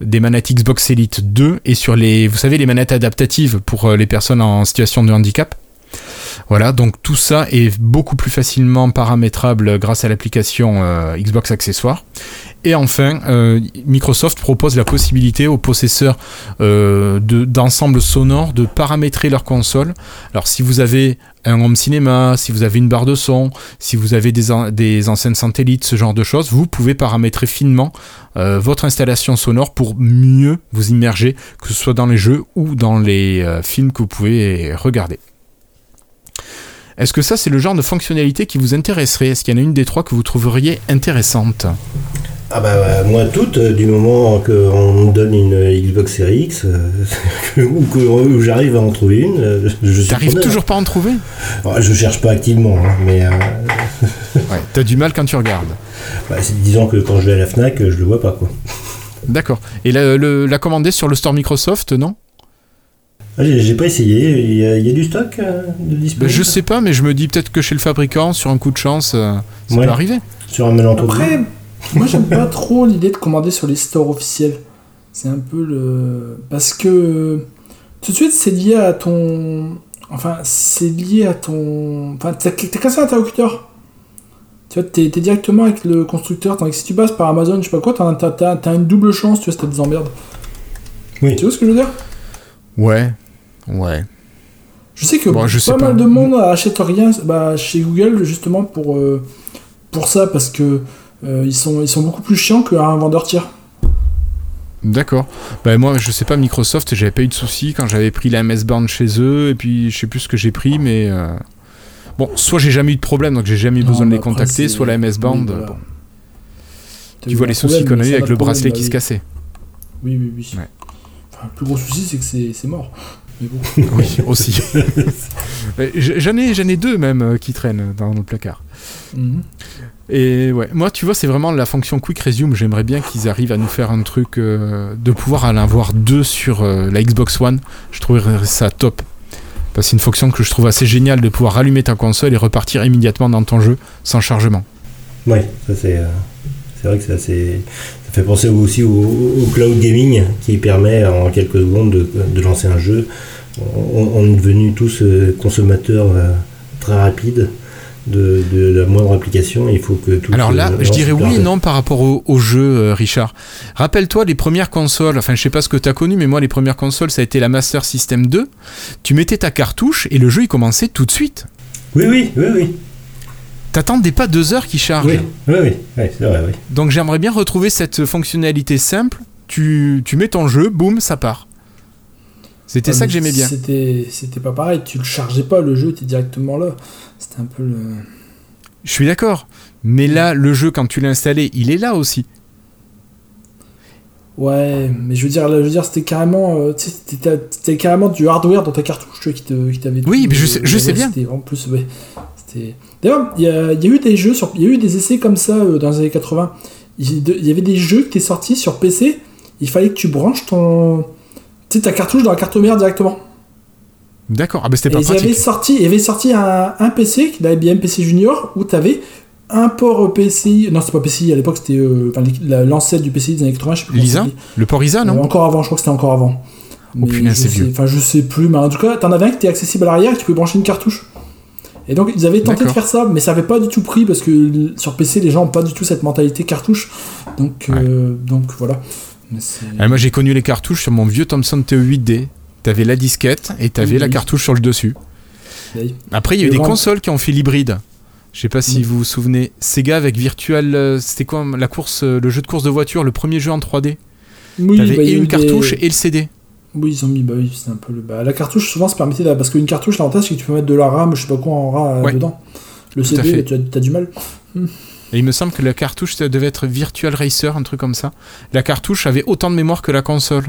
des manettes Xbox Elite 2 et sur les, vous savez, les manettes adaptatives pour euh, les personnes en situation de handicap. Voilà, donc tout ça est beaucoup plus facilement paramétrable grâce à l'application euh, Xbox Accessoires. Et enfin, euh, Microsoft propose la possibilité aux possesseurs euh, d'ensembles sonores de paramétrer leur console. Alors si vous avez un home cinéma, si vous avez une barre de son, si vous avez des, des enceintes satellites, ce genre de choses, vous pouvez paramétrer finement euh, votre installation sonore pour mieux vous immerger, que ce soit dans les jeux ou dans les films que vous pouvez regarder. Est-ce que ça, c'est le genre de fonctionnalité qui vous intéresserait? Est-ce qu'il y en a une des trois que vous trouveriez intéressante? Ah bah moi toutes, euh, du moment qu'on me donne une Xbox Series X, euh, ou que j'arrive à en trouver une, euh, je T'arrives toujours pas à en trouver? Ah, Je cherche pas activement, hein, mais... ouais, t'as du mal quand tu regardes. Bah, disons que quand je vais à la FNAC, je le vois pas, quoi. D'accord. Et la, la commander sur le store Microsoft, non? J'ai pas essayé. Il y, a, du stock de disponible Je sais pas, mais je me dis peut-être que chez le fabricant, sur un coup de chance, ça peut arriver. Sur un malentendu. Moi, j'aime pas trop l'idée de commander sur les stores officiels. C'est un peu le. Parce que. Tout de suite, c'est lié à ton. Enfin, c'est lié à ton. Enfin, t'as qu'un seul interlocuteur. Tu vois, t'es, directement avec le constructeur, tandis que si tu passes par Amazon, je sais pas quoi, t'as, as, une double chance, tu vois, si t'as des emmerdes. Oui. Tu vois ce que je veux dire? Ouais, ouais. Je sais que pas, mal de monde achète rien bah, chez Google justement pour, euh, pour ça, parce que euh, ils, sont, ils sont beaucoup plus chiants qu'un vendeur tiers. D'accord. Bah moi, je sais pas, Microsoft, j'avais pas eu de soucis quand j'avais pris la MS Band chez eux, et puis je sais plus ce que j'ai pris, mais euh, bon, soit j'ai jamais eu de problème, donc j'ai jamais eu besoin de les contacter, soit la MS Band. Tu vois les soucis qu'on a eu avec le bracelet bah qui se cassait. Oui, oui, oui. Enfin, le plus gros souci, c'est que c'est mort. Mais bon. oui, aussi. j'en ai, ai deux même euh, qui traînent dans nos placards. Mhm. Et ouais, moi, tu vois, c'est vraiment la fonction Quick Resume. J'aimerais bien qu'ils arrivent à nous faire un truc euh, de pouvoir en avoir deux sur euh, la Xbox One. Je trouverais ça top. Parce que c'est une fonction que je trouve assez géniale de pouvoir rallumer ta console et repartir immédiatement dans ton jeu sans chargement. Oui, ça c'est. Euh, c'est vrai que ça, fait penser aussi au, cloud gaming qui permet en quelques secondes de, lancer un jeu. On, est devenus tous consommateurs très rapides de, la moindre application. Il faut que tout. Alors là, je dirais oui et non par rapport au, jeu, euh, Richard. Rappelle-toi les premières consoles. Enfin, je sais pas ce que tu as connu, mais moi, les premières consoles, ça a été la Master System 2. Tu mettais ta cartouche et le jeu il commençait tout de suite. Oui, oui, oui, oui. T'attendais pas deux heures qu'il charge. Oui, oui, oui, c'est vrai, oui. Donc j'aimerais bien retrouver cette fonctionnalité simple. Tu, tu mets ton jeu, boum, ça part. C'était ça que j'aimais bien. C'était, c'était pas pareil, tu le chargeais pas, le jeu, tu directement là. C'était un peu le. Je suis d'accord. Mais là, le jeu, quand tu l'as installé, il est là aussi. Ouais, mais je veux dire, je veux dire, c'était carrément, euh, c'était carrément du hardware dans ta cartouche tu qui, te, qui t'avait. Oui, mais je sais, je sais bien. En plus, ouais, D'ailleurs, il y a, y a, eu des jeux il y a eu des essais comme ça euh, dans les années 80. Il y avait des jeux qui étaient sortis sur PC. Il fallait que tu branches ton, ta cartouche dans la carte mère directement. D'accord, ah bah c'était pas et pratique. Avait sorti, il avait sorti un, un PC, l'IBM PC Junior, où tu avais un port PCI, non c'est pas PCI, à l'époque c'était euh, l'ancêtre du PCI des années 80, je sais plus Lisa Le port ISA, non euh, Encore avant, je crois que c'était encore avant. Oh punaise, c'est vieux. Enfin, je sais plus, mais en tout cas, t'en avais un qui était accessible à l'arrière et tu pouvais brancher une cartouche. Et donc, ils avaient tenté de faire ça, mais ça avait pas du tout pris parce que sur PC, les gens ont pas du tout cette mentalité cartouche. Donc, euh, donc voilà. Moi j'ai connu les cartouches sur mon vieux Thomson TE8D. T'avais la disquette et t'avais la cartouche sur le dessus. Après, il y a eu des consoles qui ont fait l'hybride. Je sais pas si vous vous souvenez. Sega avec Virtual. Euh, c'était quoi la course, euh, le jeu de course de voiture, le premier jeu en 3D oui, T'avais bah, et une cartouche et le CD. Oui, ils ont mis, bah oui, c'est un peu le. Bah, la cartouche, souvent, se permettait. Parce qu'une cartouche, l'avantage, c'est que tu peux mettre de la RAM, je sais pas quoi, en RAM euh, dedans. Le CD, tu as, du mal. Et il me semble que la cartouche ça devait être Virtual Racer, un truc comme ça. La cartouche avait autant de mémoire que la console.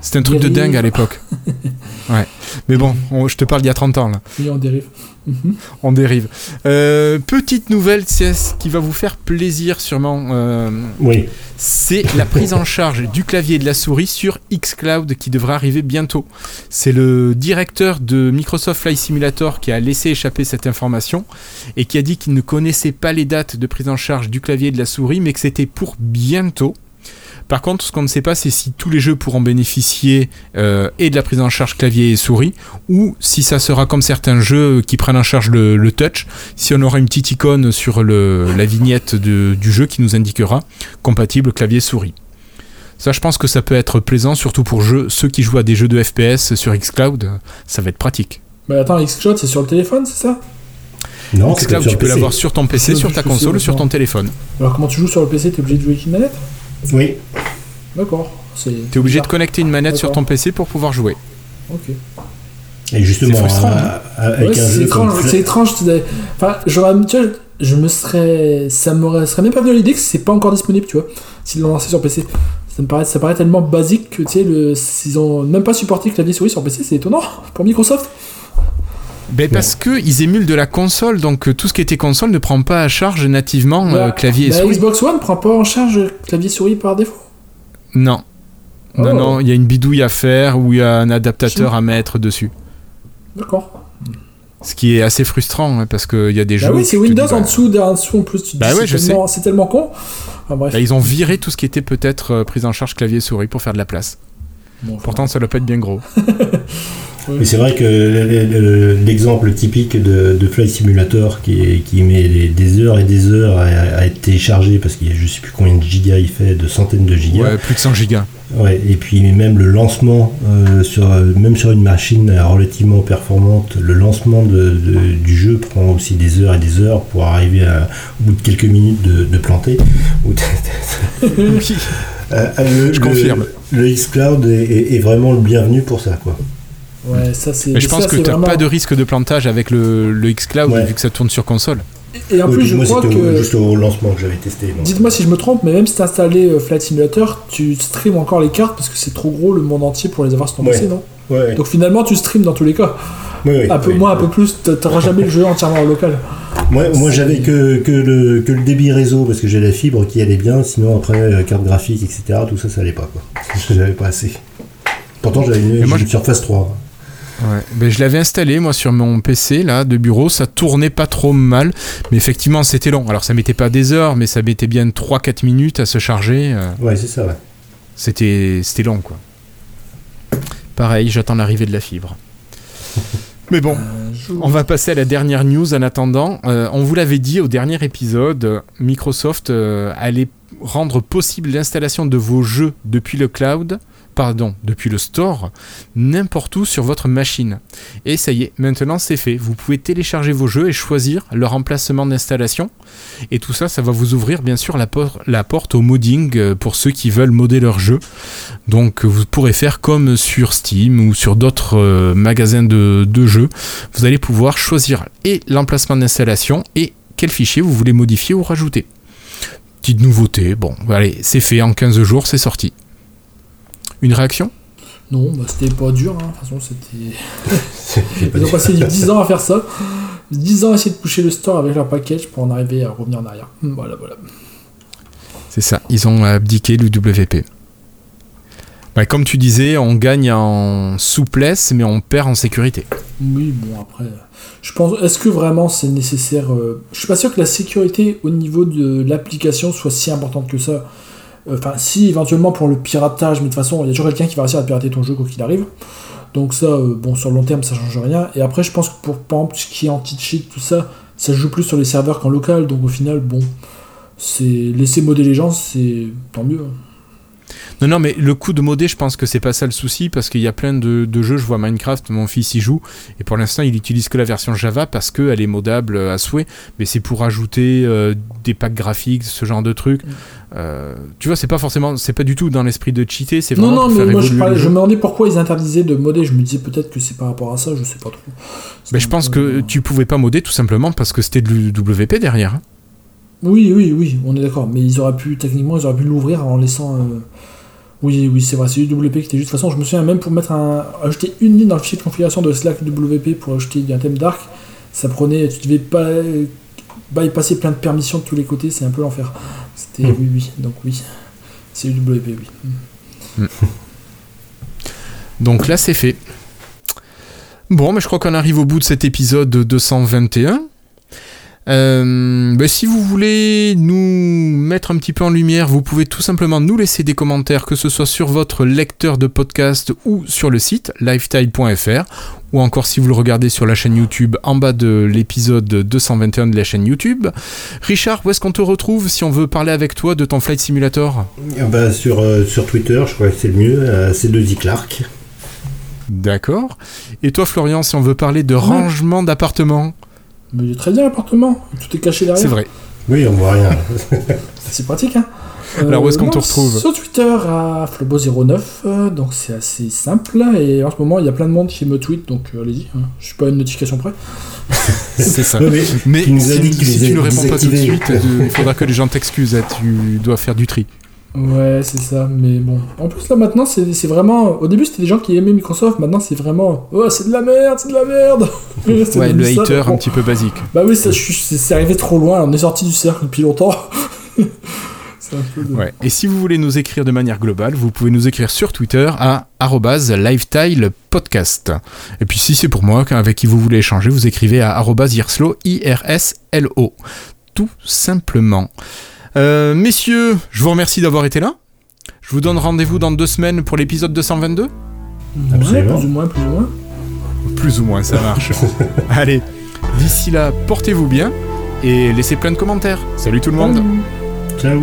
C'était un truc de dingue à l'époque. ouais. Mais bon, je te parle d'il y a 30 ans là. Oui, on dérive. On dérive. Euh, petite nouvelle, CS, qui va vous faire plaisir sûrement. Euh, oui. C'est la prise en charge du clavier et de la souris sur xCloud qui devrait arriver bientôt. C'est le directeur de Microsoft Flight Simulator qui a laissé échapper cette information et qui a dit qu'il ne connaissait pas les dates de prise en charge du clavier et de la souris, mais que c'était pour bientôt. Par contre, ce qu'on ne sait pas, c'est si tous les jeux pourront bénéficier euh, et de la prise en charge clavier et souris, ou si ça sera comme certains jeux qui prennent en charge le, touch, si on aura une petite icône sur la vignette du jeu qui nous indiquera compatible clavier souris. Ça, je pense que ça peut être plaisant, surtout pour ceux qui jouent à des jeux de FPS sur Xcloud, ça va être pratique. Mais attends, Xcloud, c'est sur le téléphone, c'est ça? Non, Xcloud, tu peux l'avoir sur ton PC, sur ta console ou sur ton téléphone. Alors comment tu joues sur le PC T'es obligé de jouer avec une manette? Oui. D'accord. T'es obligé de connecter une manette sur ton PC pour pouvoir jouer. Ok. Et justement, c'est étrange. C'est étrange. Enfin, j'aurais, je me serais, ça me serait même pas venu l'idée que c'est pas encore disponible, tu vois, s'ils l'ont lancé sur PC. Ça me paraît, ça paraît tellement basique que tu sais, le, s'ils ont même pas supporté clavier souris sur PC, c'est étonnant pour Microsoft. Ben parce que ils émulent de la console, donc euh, tout ce qui était console ne prend pas à charge nativement euh, bah, clavier et bah, souris. Xbox One prend pas en charge clavier souris par défaut. Non. Non, oh. non, il y a une bidouille à faire ou il y a un adaptateur à mettre dessus. D'accord. Ce qui est assez frustrant hein, parce qu'il y a des bah jeux. oui, c'est Windows en, dessous, en dessous en plus. bah ouais, c'est tellement, con. ils ont viré tout ce qui était peut-être euh, prise en charge clavier souris pour faire de la place. Pourtant, ça doit pas être bien gros. Mais c'est vrai que l'exemple typique de, Flight Simulator qui, qui met des, heures et des heures à, être téléchargé parce qu'il y a je sais plus combien de gigas il fait, de centaines de gigas. Ouais, plus de 100 gigas. Ouais, et puis même le lancement, euh, sur, même sur une machine relativement performante, le lancement de, du jeu prend aussi des heures et des heures pour arriver à, au bout de quelques minutes de, planter. Euh, je confirme. Le, X-Cloud est, est, vraiment le bienvenu pour ça, quoi. Ouais, ça c'est. Mais je pense que tu n'as pas de risque de plantage avec le, le xCloud vu que ça tourne sur console. Et en plus, je crois que. juste au lancement que j'avais testé. Dites-moi si je me trompe, mais même si tu as installé euh, Flight Simulator, tu streams encore les cartes parce que c'est trop gros le monde entier pour les avoir sur ton PC, non ouais, Donc finalement, tu streams dans tous les cas. un peu moins, un peu plus, tu n'auras jamais le jeu entièrement en local. Moi, moi j'avais que, que, le, que le débit réseau parce que j'ai la fibre qui allait bien, sinon après, euh, carte graphique, etc., tout ça, ça allait pas. Quoi. J'avais pas assez. Pourtant, j'avais une, une Surface 3. Ouais. Ben, je l'avais installé moi sur mon PC là de bureau, ça tournait pas trop mal, mais effectivement c'était long. Alors ça mettait pas des heures, mais ça mettait bien 3-4 minutes à se charger. Euh. Ouais, c'est ça, ouais. C'était, c'était long quoi. Pareil, j'attends l'arrivée de la fibre. Mais bon, euh, on va passer à la dernière news en attendant. Euh, on vous l'avait dit au dernier épisode, Microsoft allait rendre possible l'installation de vos jeux depuis le cloud pardon, depuis le store, n'importe où sur votre machine. Et ça y est, maintenant c'est fait. Vous pouvez télécharger vos jeux et choisir leur emplacement d'installation. Et tout ça, ça va vous ouvrir bien sûr la, porte au modding euh, pour ceux qui veulent modder leur jeu. Donc vous pourrez faire comme sur Steam ou sur d'autres euh, magasins de, de jeux. Vous allez pouvoir choisir et l'emplacement d'installation et quel fichier vous voulez modifier ou rajouter. Petite nouveauté, bon, allez, c'est fait en 15 jours, c'est sorti. Une réaction? Non, bah, c'était pas dur. Hein. De toute façon, c'était. Ils ont passé 10 ans à faire ça. 10 ans à essayer de pousser le store avec leur package pour en arriver à revenir en arrière. Hmm, voilà, voilà. C'est ça, ils ont abdiqué le WP. Bah, comme tu disais, on gagne en souplesse, mais on perd en sécurité. Oui, bon, après, je pense, est-ce que vraiment c'est nécessaire euh, Je suis pas sûr que la sécurité au niveau de l'application soit si importante que ça. Enfin, si éventuellement pour le piratage, mais de toute façon, il y a toujours quelqu'un qui va réussir à pirater ton jeu quoi qu'il arrive. Donc ça, euh, bon, sur le long terme, ça change rien. Et après, je pense que pour, par exemple, ce qui est anti-cheat, tout ça, ça joue plus sur les serveurs qu'en local. Donc au final, bon, c'est laisser modder les gens, c'est tant mieux. Non, non, mais le coup de modder, je pense que c'est pas ça le souci parce qu'il y a plein de, jeux. Je vois Minecraft, mon fils y joue et pour l'instant, il utilise que la version Java parce qu'elle est modable à souhait. Mais c'est pour ajouter euh, des packs graphiques, ce genre de trucs. Mm. Euh, tu vois, c'est pas forcément, c'est pas du tout dans l'esprit de cheater. C'est vraiment non, non, mais moi je, je, me demandais pourquoi ils interdisaient de modder. Je me disais peut-être que c'est par rapport à ça, je sais pas trop. Mais je pense que tu pouvais pas modder tout simplement parce que c'était de l'UWP derrière. Oui, oui, oui, on est d'accord. Mais ils auraient pu, techniquement, ils auraient pu l'ouvrir en laissant. Euh, oui, oui, c'est vrai, c'est UWP qui était juste. De toute façon, je me souviens même pour mettre un, ajouter une ligne dans le fichier de configuration de Slack WP pour ajouter un thème dark, ça prenait, tu devais pas bypasser plein de permissions de tous les côtés, c'est un peu l'enfer. C'était hmm. oui, oui, donc oui, c'est UWP, oui. Hmm. Donc là, c'est fait. Bon, mais je crois qu'on arrive au bout de cet épisode 221. Euh, ben, si vous voulez nous mettre un petit peu en lumière, vous pouvez tout simplement nous laisser des commentaires, que ce soit sur votre lecteur de podcast ou sur le site lifetile.fr, ou encore si vous le regardez sur la chaîne YouTube en bas de l'épisode 221 de la chaîne YouTube. Richard, où est-ce qu'on te retrouve si on veut parler avec toi de ton Flight Simulator? Ah bah, sur, euh, sur Twitter, je crois que c'est le mieux, euh, c'est de Clark. D'accord. Et toi, Florian, si on veut parler de rangement d'appartement mais il est très bien l'appartement, tout est caché derrière. C'est vrai. Oui, on voit rien. c'est pratique, hein. Alors où est-ce qu'on te retrouve Sur Twitter à Flobo09, euh, donc c'est assez simple. Et en ce moment, il y a plein de monde qui me tweet, donc euh, allez-y. Hein. Je suis pas une notification près. c'est ça. mais, si, tu ne réponds pas tout de suite, il faudra que les gens t'excusent. Tu dois faire du tri. Ouais, c'est ça, mais bon. En plus, là, maintenant, c'est vraiment. Au début, c'était des gens qui aimaient Microsoft, maintenant, c'est vraiment. Oh, c'est de la merde, c'est de la merde Ouais, le hater un petit peu basique. Bah oui, c'est arrivé trop loin, on est sorti du cercle depuis longtemps. ouais. Et si vous voulez nous écrire de manière globale, vous pouvez nous écrire sur Twitter à @livetilepodcast. Et puis si c'est pour moi, avec qui vous voulez échanger, vous écrivez à irslo, i r s l o. Tout simplement. Euh, messieurs, je vous remercie d'avoir été là. Je vous donne rendez-vous dans deux semaines pour l'épisode 222 Absolument. plus ou moins, plus ou moins. Plus ou moins, ça marche. Allez, d'ici là, portez-vous bien et laissez plein de commentaires. Salut tout le monde. Ciao.